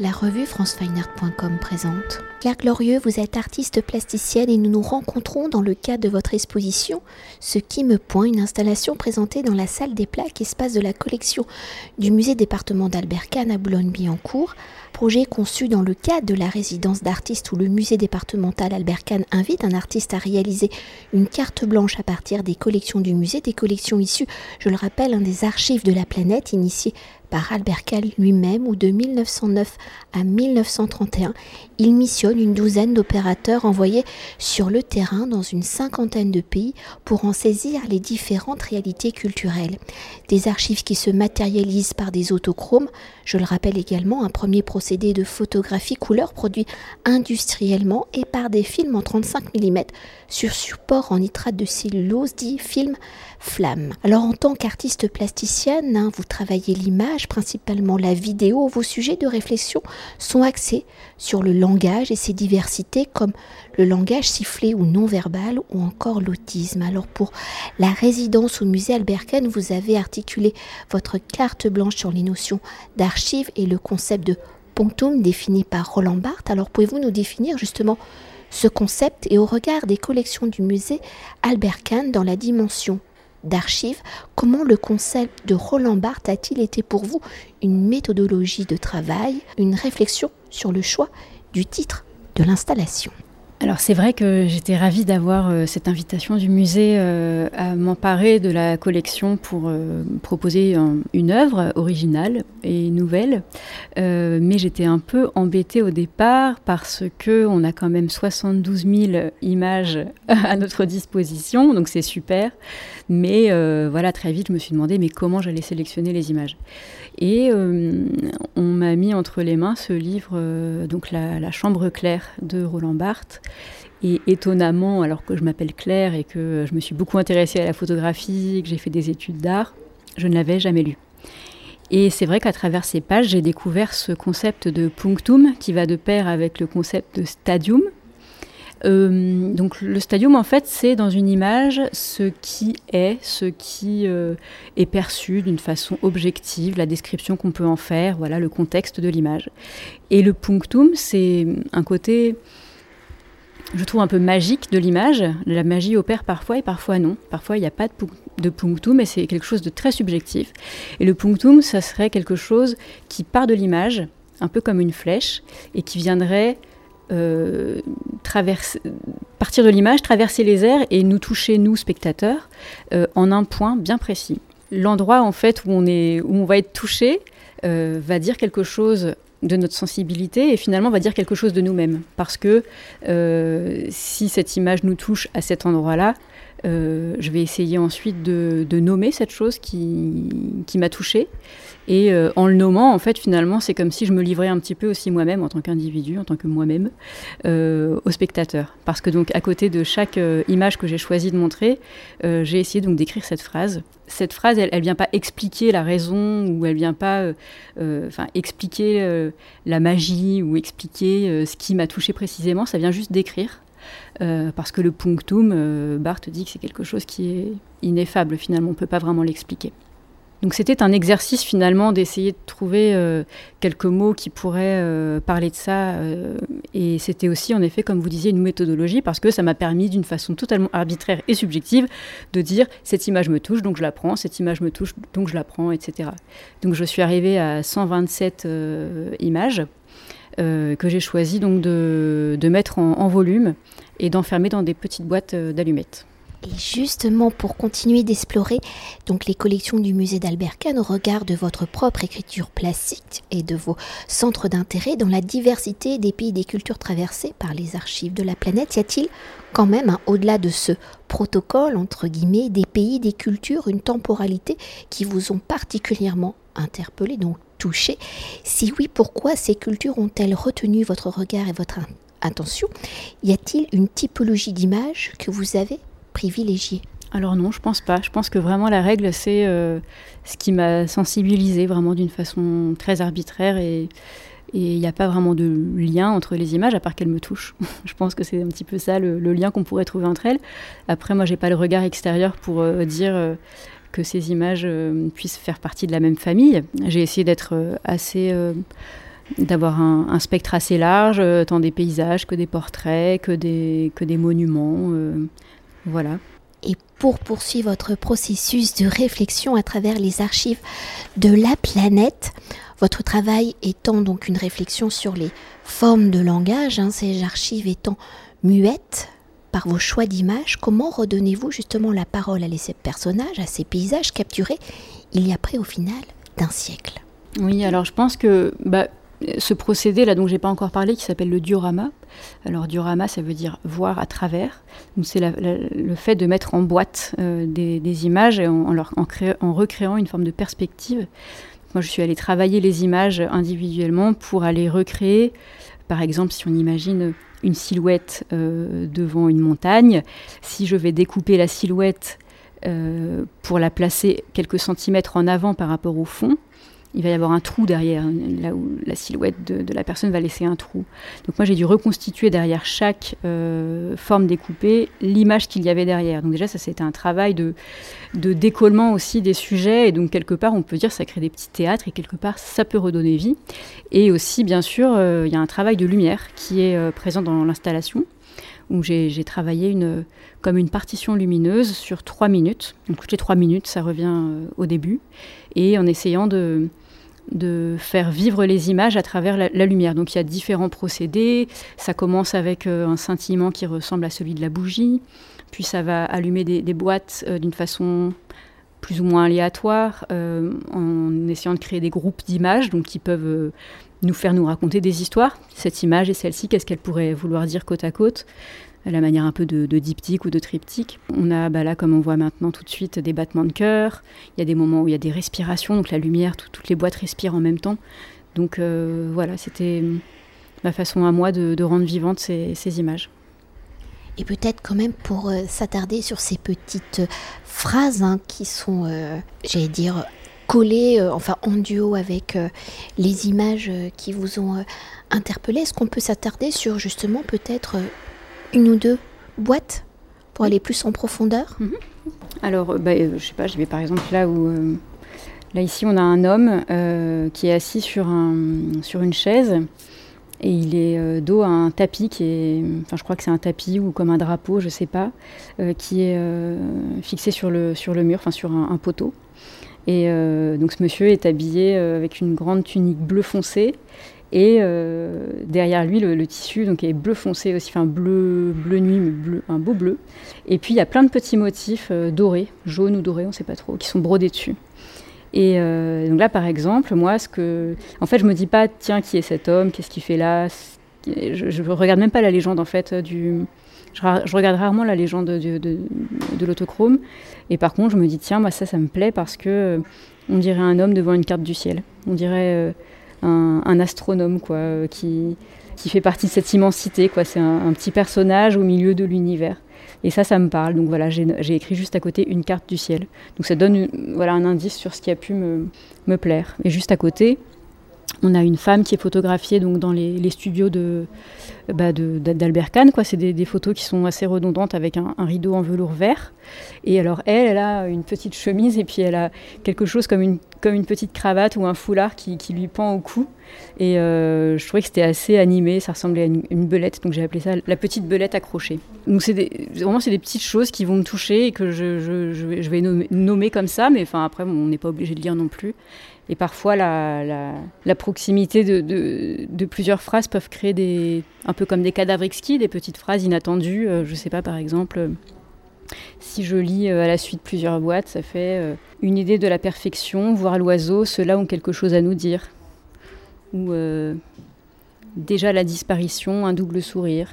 La revue francefineart.com présente. Claire Glorieux, vous êtes artiste plasticienne et nous nous rencontrons dans le cadre de votre exposition Ce qui me point, une installation présentée dans la salle des plaques, espace de la collection du musée département d'Albert Kahn à Boulogne-Billancourt. Projet conçu dans le cadre de la résidence d'artistes où le musée départemental Albert Kahn invite un artiste à réaliser une carte blanche à partir des collections du musée, des collections issues, je le rappelle, un des archives de la planète initiées par Albert Kahn lui-même où de 1909 à 1931, il missionne une douzaine d'opérateurs envoyés sur le terrain dans une cinquantaine de pays pour en saisir les différentes réalités culturelles. Des archives qui se matérialisent par des autochromes, je le rappelle également, un premier procédé de photographie couleur produit industriellement et par des films en 35 mm sur support en nitrate de cellulose dit film flamme. Alors en tant qu'artiste plasticienne, hein, vous travaillez l'image, principalement la vidéo, vos sujets de réflexion sont axés sur le langage et ses diversités comme le langage sifflé ou non verbal ou encore l'autisme. Alors pour la résidence au musée Albert Kahn, vous avez articulé votre carte blanche sur les notions d'archives et le concept de punctum défini par Roland Barthes. Alors pouvez-vous nous définir justement ce concept et au regard des collections du musée Albert Kahn dans la dimension d'archives, comment le concept de Roland Barthes a-t-il été pour vous une méthodologie de travail, une réflexion sur le choix du titre de l'installation? Alors c'est vrai que j'étais ravie d'avoir euh, cette invitation du musée euh, à m'emparer de la collection pour euh, proposer une œuvre originale et nouvelle, mais j'étais un peu embêtée au départ parce que on a quand même 72 000 images à notre disposition, donc c'est super. Mais voilà très vite je me suis demandé mais comment j'allais sélectionner les images. Et on m'a mis entre les mains ce livre, donc la, la Chambre claire de Roland Barthes. Et étonnamment, alors que je m'appelle Claire et que je me suis beaucoup intéressée à la photographie, que j'ai fait des études d'art, je ne l'avais jamais lu. Et c'est vrai qu'à travers ces pages, j'ai découvert ce concept de punctum qui va de pair avec le concept de stadium. Euh, donc le stadium, en fait, c'est dans une image ce qui est, ce qui euh, est perçu d'une façon objective, la description qu'on peut en faire, voilà le contexte de l'image. Et le punctum, c'est un côté je trouve un peu magique de l'image. La magie opère parfois et parfois non. Parfois il n'y a pas de, punctum, mais c'est quelque chose de très subjectif. Et le punctum, ça serait quelque chose qui part de l'image, un peu comme une flèche, et qui viendrait euh, partir de l'image, traverser les airs et nous toucher, nous, spectateurs, euh, en un point bien précis. L'endroit en fait où on, est, où on va être touché euh, va dire quelque chose de notre sensibilité et finalement va dire quelque chose de nous-mêmes. Parce que si cette image nous touche à cet endroit-là, euh, je vais essayer ensuite de, nommer cette chose qui, m'a touchée. Et euh, en le nommant, en fait, finalement, c'est comme si je me livrais un petit peu aussi moi-même, en tant qu'individu, en tant que moi-même, au spectateur. Parce que donc, à côté de chaque image que j'ai choisi de montrer, j'ai essayé donc d'écrire cette phrase cette phrase, elle, ne vient pas expliquer la raison ou elle vient pas, euh, euh, expliquer euh, la magie ou expliquer ce qui m'a touché précisément. Ça vient juste d'écrire. Parce que le punctum, Barthes dit que c'est quelque chose qui est ineffable finalement, on ne peut pas vraiment l'expliquer. Donc c'était un exercice finalement d'essayer de trouver euh, quelques mots qui pourraient euh, parler de ça. Euh, et c'était aussi en effet, comme vous disiez, une méthodologie parce que ça m'a permis d'une façon totalement arbitraire et subjective de dire cette image me touche, donc je la prends, cette image me touche, donc je la prends, etc. Donc je suis arrivée à 127 images que j'ai choisi donc de, mettre en volume et d'enfermer dans des petites boîtes d'allumettes. Et justement, pour continuer d'explorer donc les collections du musée d'Albert Kahn au regard de votre propre écriture plastique et de vos centres d'intérêt dans la diversité des pays et des cultures traversées par les archives de la planète, y a-t-il quand même, au-delà de ce protocole, entre guillemets, des pays, des cultures, une temporalité qui vous ont particulièrement interpellé, touché Si oui, pourquoi ces cultures ont-elles retenu votre regard et votre attention? Y a-t-il une typologie d'image que vous avez privilégié alors non, je pense pas. Je pense que vraiment la règle, c'est euh, ce qui m'a sensibilisé vraiment d'une façon très arbitraire et il n'y a pas vraiment de lien entre les images à part qu'elles me touchent. je pense que c'est un petit peu ça le, lien qu'on pourrait trouver entre elles. Après, moi, j'ai pas le regard extérieur pour euh, dire euh, que ces images puissent faire partie de la même famille. J'ai essayé d'être assez d'avoir un, spectre assez large, tant des paysages que des portraits, que des, que des monuments. voilà. Et pour poursuivre votre processus de réflexion à travers les archives de la planète, votre travail étant donc une réflexion sur les formes de langage, hein, ces archives étant muettes par vos choix d'images, comment redonnez-vous justement la parole à ces personnages, à ces paysages capturés il y a près au final d'un siècle? Oui, alors je pense que bah, ce procédé là dont j'ai pas encore parlé, qui s'appelle le diorama. Alors diorama, ça veut dire voir à travers. C'est le fait de mettre en boîte euh, des, images et en, en recréant une forme de perspective moi, je suis allée travailler les images individuellement pour aller recréer, par exemple, si on imagine une silhouette euh, devant une montagne, si je vais découper la silhouette euh, pour la placer quelques centimètres en avant par rapport au fond, il va y avoir un trou derrière, là où la silhouette de, la personne va laisser un trou. Donc moi j'ai dû reconstituer derrière chaque euh, forme découpée l'image qu'il y avait derrière. Donc déjà ça c'était un travail de, décollement aussi des sujets et donc quelque part on peut dire ça crée des petits théâtres et quelque part ça peut redonner vie. Et aussi bien sûr euh, il y a un travail de lumière qui est euh, présent dans l'installation où j'ai travaillé une, comme une partition lumineuse sur trois minutes. Donc toutes les trois minutes, ça revient au début. Et en essayant de, faire vivre les images à travers la, lumière. Donc il y a différents procédés. Ça commence avec euh, un scintillement qui ressemble à celui de la bougie, puis ça va allumer des, boîtes euh, d'une façon plus ou moins aléatoire, euh, en essayant de créer des groupes d'images, qui peuvent nous faire nous raconter des histoires. Cette image et celle-ci, qu'est-ce qu'elle pourrait vouloir dire côte à côte la manière un peu de, diptyque ou de triptyque. On a bah là, comme on voit maintenant tout de suite, des battements de cœur. Il y a des moments où il y a des respirations, donc la lumière, toutes les boîtes respirent en même temps. Donc euh, voilà, c'était ma façon à moi de, rendre vivantes ces, images. Et peut-être quand même pour euh, s'attarder sur ces petites phrases hein, qui sont, euh, j'allais dire, collées, enfin en duo avec les images qui vous ont interpellé, est-ce qu'on peut s'attarder sur justement peut-être une ou deux boîtes pour aller plus en profondeur? Mhm. Alors, euh, bah, euh, je sais pas, je vais par exemple là où. Euh, là, ici, on a un homme qui est assis sur, un, sur une chaise et il est dos à un tapis qui est. Enfin, je crois que c'est un tapis ou comme un drapeau, je sais pas, qui est fixé sur le, sur le mur, enfin, sur un, un poteau. Et donc, ce monsieur est habillé avec une grande tunique bleu foncé et euh, derrière lui, le, tissu donc, est bleu foncé aussi, enfin bleu, bleu nuit, mais bleu, un beau bleu. Et puis il y a plein de petits motifs euh, dorés, jaunes ou dorés, on ne sait pas trop, qui sont brodés dessus. Et euh, donc là, par exemple, moi, ce que, en fait, je me dis pas, tiens, qui est cet homme, qu'est-ce qu'il fait là? Je, ne regarde même pas la légende en fait du. Je, regarde rarement la légende de, l'autochrome. Et par contre, je me dis, tiens, ça, ça me plaît parce que on dirait un homme devant une carte du ciel. On dirait un, astronome quoi, euh, qui, qui fait partie de cette immensité. Quoi. C'est un, petit personnage au milieu de l'univers. Et ça, ça me parle. Donc voilà, j'ai écrit juste à côté une carte du ciel. Donc ça donne voilà, un indice sur ce qui a pu me, me plaire. Et juste à côté, on a une femme qui est photographiée donc dans les, studios de bah d'Albert Kahn. Quoi. C'est des, photos qui sont assez redondantes avec un, rideau en velours vert. Et alors elle, elle a une petite chemise et puis elle a quelque chose comme une, comme une petite cravate ou un foulard qui, lui pend au cou. Et euh, je trouvais que c'était assez animé, ça ressemblait à une, belette, donc j'ai appelé ça la petite belette accrochée. Donc c'est vraiment c'est des petites choses qui vont me toucher et que je, vais nommer, comme ça, mais enfin après on n'est pas obligé de lire non plus. Et parfois, la, proximité de, plusieurs phrases peuvent créer des, un peu comme des cadavres exquis, des petites phrases inattendues. Euh, je sais pas, par exemple, euh, si je lis euh, à la suite plusieurs boîtes, ça fait une idée de la perfection, voir l'oiseau, ceux-là ont quelque chose à nous dire. Ou déjà la disparition, un double sourire.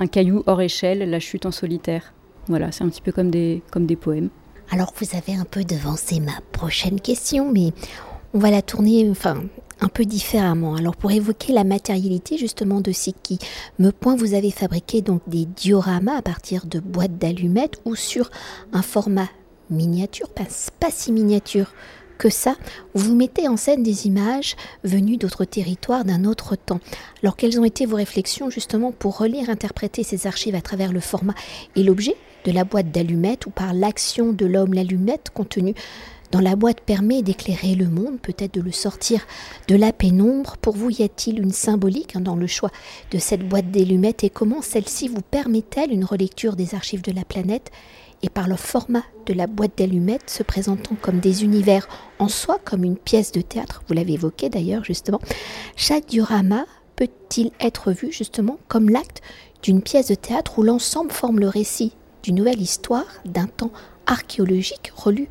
Un caillou hors échelle, la chute en solitaire. Voilà, c'est un petit peu comme des, comme des poèmes. Alors vous avez un peu devancé ma prochaine question, mais on va la tourner enfin, un peu différemment. Alors pour évoquer la matérialité justement de qui me point, vous avez fabriqué donc des dioramas à partir de boîtes d'allumettes ou sur un format miniature, pas, pas si miniature que ça, vous mettez en scène des images venues d'autres territoires, d'un autre temps. Alors quelles ont été vos réflexions justement pour relire, interpréter ces archives à travers le format et l'objet? De la boîte d'allumettes ou par l'action de l'homme. L'allumette compte tenu dans la boîte permet d'éclairer le monde, peut-être de le sortir de la pénombre. Pour vous, y a-t-il une symbolique hein, dans le choix de cette boîte d'allumettes et comment celle-ci vous permet-elle une relecture des archives de la planète et par le format de la boîte d'allumettes se présentant comme des univers en soi, comme une pièce de théâtre, vous l'avez évoqué d'ailleurs justement, chaque diorama peut-il être vu justement comme l'acte d'une pièce de théâtre où l'ensemble forme le récit d'une nouvelle histoire d'un temps archéologique relu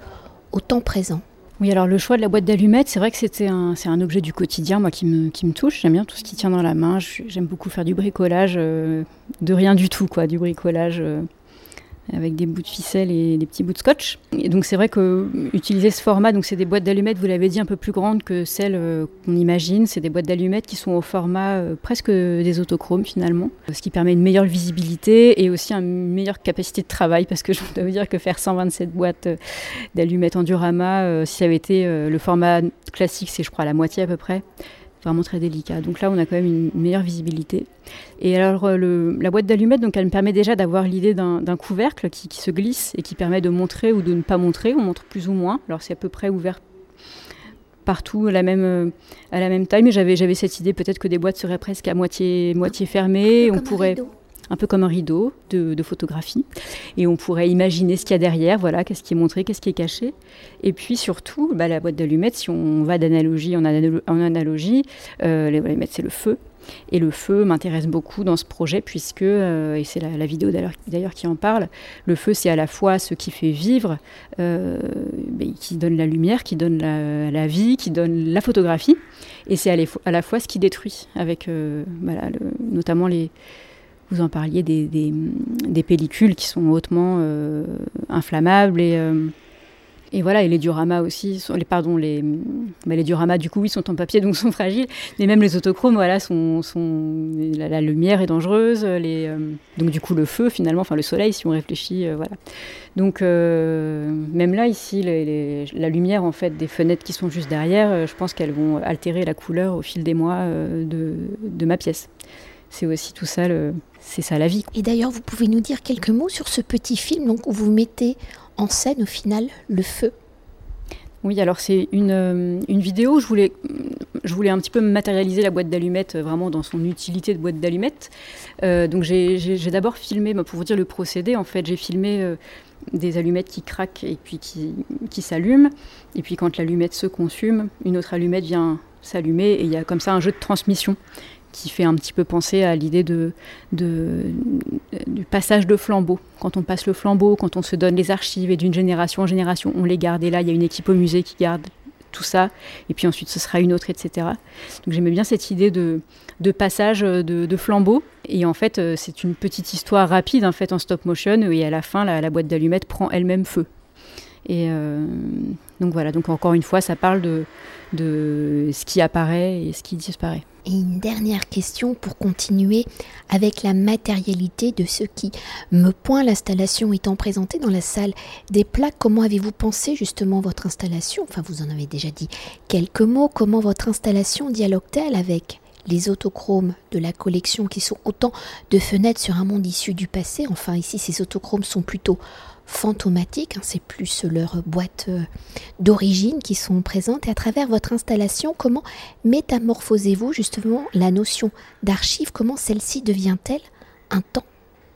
au temps présent oui, alors le choix de la boîte d'allumettes, c'est vrai que c'était un, c'est un objet du quotidien, moi, qui me, touche. J'aime bien tout ce qui tient dans la main. J'aime beaucoup faire du bricolage, euh, de rien du tout, quoi, du bricolage. Euh, avec des bouts de ficelle et des petits bouts de scotch. Et donc c'est vrai que utiliser ce format, donc c'est des boîtes d'allumettes, vous l'avez dit, un peu plus grandes que celles euh, qu'on imagine. C'est des boîtes d'allumettes qui sont au format euh, presque des autochromes finalement, ce qui permet une meilleure visibilité et aussi une meilleure capacité de travail parce que je dois vous dire que faire 127 boîtes euh, d'allumettes en diorama, si ça avait été le format classique, c'est je crois la moitié à peu près vraiment très délicat. Donc là, on a quand même une meilleure visibilité. Et alors, euh, la boîte d'allumettes, donc elle me permet déjà d'avoir l'idée d'un couvercle qui, se glisse et qui permet de montrer ou de ne pas montrer. On montre plus ou moins. Alors, c'est à peu près ouvert partout à la même, euh, à la même taille, mais j'avais cette idée peut-être que des boîtes seraient presque à moitié, moitié fermées. On pourrait un peu comme un rideau de, photographie. Et on pourrait imaginer ce qu'il y a derrière, voilà, qu'est-ce qui est montré, qu'est-ce qui est caché. Et puis surtout, bah, la boîte d'allumettes, si on va d'analogie en, analogie, euh, les allumettes, c'est le feu. Et le feu m'intéresse beaucoup dans ce projet puisque, euh, et c'est la, vidéo d'ailleurs qui en parle, le feu c'est à la fois ce qui fait vivre, euh, qui donne la lumière, qui donne la, vie, qui donne la photographie, et c'est à, la fois ce qui détruit, avec notamment les, vous en parliez des, des, pellicules qui sont hautement euh, inflammables et, euh, et voilà et les dioramas aussi les pardon les bah, les dioramas du coup oui sont en papier donc sont fragiles mais même les autochromes voilà sont, sont la, lumière est dangereuse les euh, donc du coup le feu finalement enfin le soleil si on réfléchit voilà. Donc même là ici la lumière en fait des fenêtres qui sont juste derrière je pense qu'elles vont altérer la couleur au fil des mois de, de ma pièce c'est aussi tout ça, c'est ça la vie. Et d'ailleurs, vous pouvez nous dire quelques mots sur ce petit film donc, où vous mettez en scène au final le feu oui, alors c'est une, euh, une, vidéo. Je voulais, je voulais un petit peu matérialiser la boîte d'allumettes euh, vraiment dans son utilité de boîte d'allumettes. Euh, donc j'ai d'abord filmé, bah, pour vous dire le procédé, en fait, j'ai filmé des allumettes qui craquent et puis qui, qui s'allument. Et puis quand l'allumette se consume, une autre allumette vient s'allumer et il y a comme ça un jeu de transmission qui fait un petit peu penser à l'idée du passage de flambeau. Quand on passe le flambeau, quand on se donne les archives et d'une génération en génération, on les garde. Et là, il y a une équipe au musée qui garde tout ça, et puis ensuite ce sera une autre, etc. Donc j'aimais bien cette idée de, passage de, flambeau. Et en fait, euh, c'est une petite histoire rapide en en stop motion, et à la fin, la, boîte d'allumettes prend elle-même feu. Et euh, donc voilà, donc encore une fois, ça parle de ce qui apparaît et ce qui disparaît. Et une dernière question pour continuer avec la matérialité de ce qui me point l'installation étant présentée dans la salle des plaques. Comment avez-vous pensé justement votre installation? Enfin, vous en avez déjà dit quelques mots. Comment votre installation dialogue-t-elle avec les autochromes de la collection qui sont autant de fenêtres sur un monde issu du passé. Enfin, ici, ces autochromes sont plutôt fantomatiques, hein, c'est plus leur boîte euh, d'origine qui sont présentes. Et à travers votre installation, comment métamorphosez-vous justement la notion d'archive? Comment celle-ci devient-elle un temps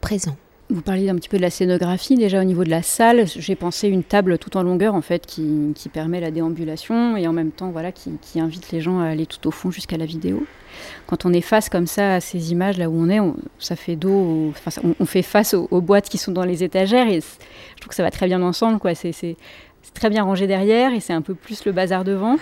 présent? Vous parliez un petit peu de la scénographie déjà au niveau de la salle. J'ai pensé une table tout en longueur en fait qui, permet la déambulation et en même temps voilà qui, invite les gens à aller tout au fond jusqu'à la vidéo. Quand on est face comme ça à ces images là où on est, ça fait dos, enfin, on, fait face aux, aux, boîtes qui sont dans les étagères et je trouve que ça va très bien ensemble quoi. C'est c'est très bien rangé derrière et c'est un peu plus le bazar devant.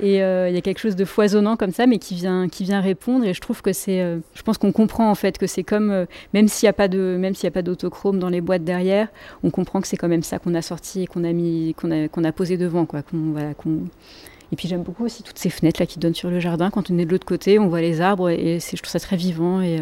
Et euh, il y a quelque chose de foisonnant comme ça, mais qui vient, qui vient répondre. Et je trouve que c'est, euh, je pense qu'on comprend en fait que c'est comme, euh, même s'il n'y a pas d'autochrome dans les boîtes derrière, on comprend que c'est quand même ça qu'on a sorti et qu'on a mis, a, qu'on a posé devant, quoi. Qu'on, voilà, qu'on... Et puis j'aime beaucoup aussi toutes ces fenêtres là qui donnent sur le jardin. Quand on est de l'autre côté, on voit les arbres et je trouve ça très vivant et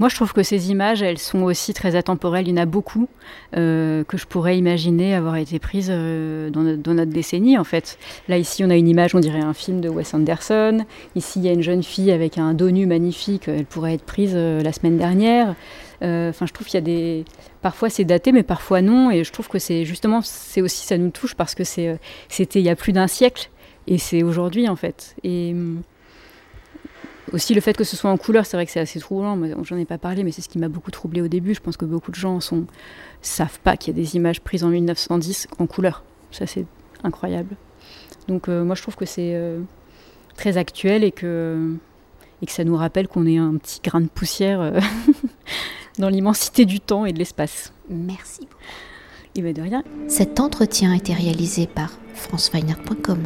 moi, je trouve que ces images, elles sont aussi très atemporelles. Il y en a beaucoup euh, que je pourrais imaginer avoir été prises euh, dans, notre, décennie, en fait. Là, ici, on a une image, on dirait un film de Wes Anderson. Ici, il y a une jeune fille avec un dos nu magnifique. Elle pourrait être prise euh, la semaine dernière. Enfin, je trouve qu'il y a des. Parfois, c'est daté, mais parfois non. Et je trouve que c'est justement, c'est aussi, ça nous touche parce que c'était il y a plus d'un siècle et c'est aujourd'hui, en fait. Et. Aussi le fait que ce soit en couleur, c'est vrai que c'est assez troublant. J'en ai pas parlé, mais c'est ce qui m'a beaucoup troublé au début. Je pense que beaucoup de gens sont savent pas qu'il y a des images prises en 1910 en couleur. Ça c'est incroyable. Donc euh, moi je trouve que c'est euh, très actuel et que et que ça nous rappelle qu'on est un petit grain de poussière euh, dans l'immensité du temps et de l'espace. Merci beaucoup. Il va de rien. Cet entretien a été réalisé par franceweiner.com.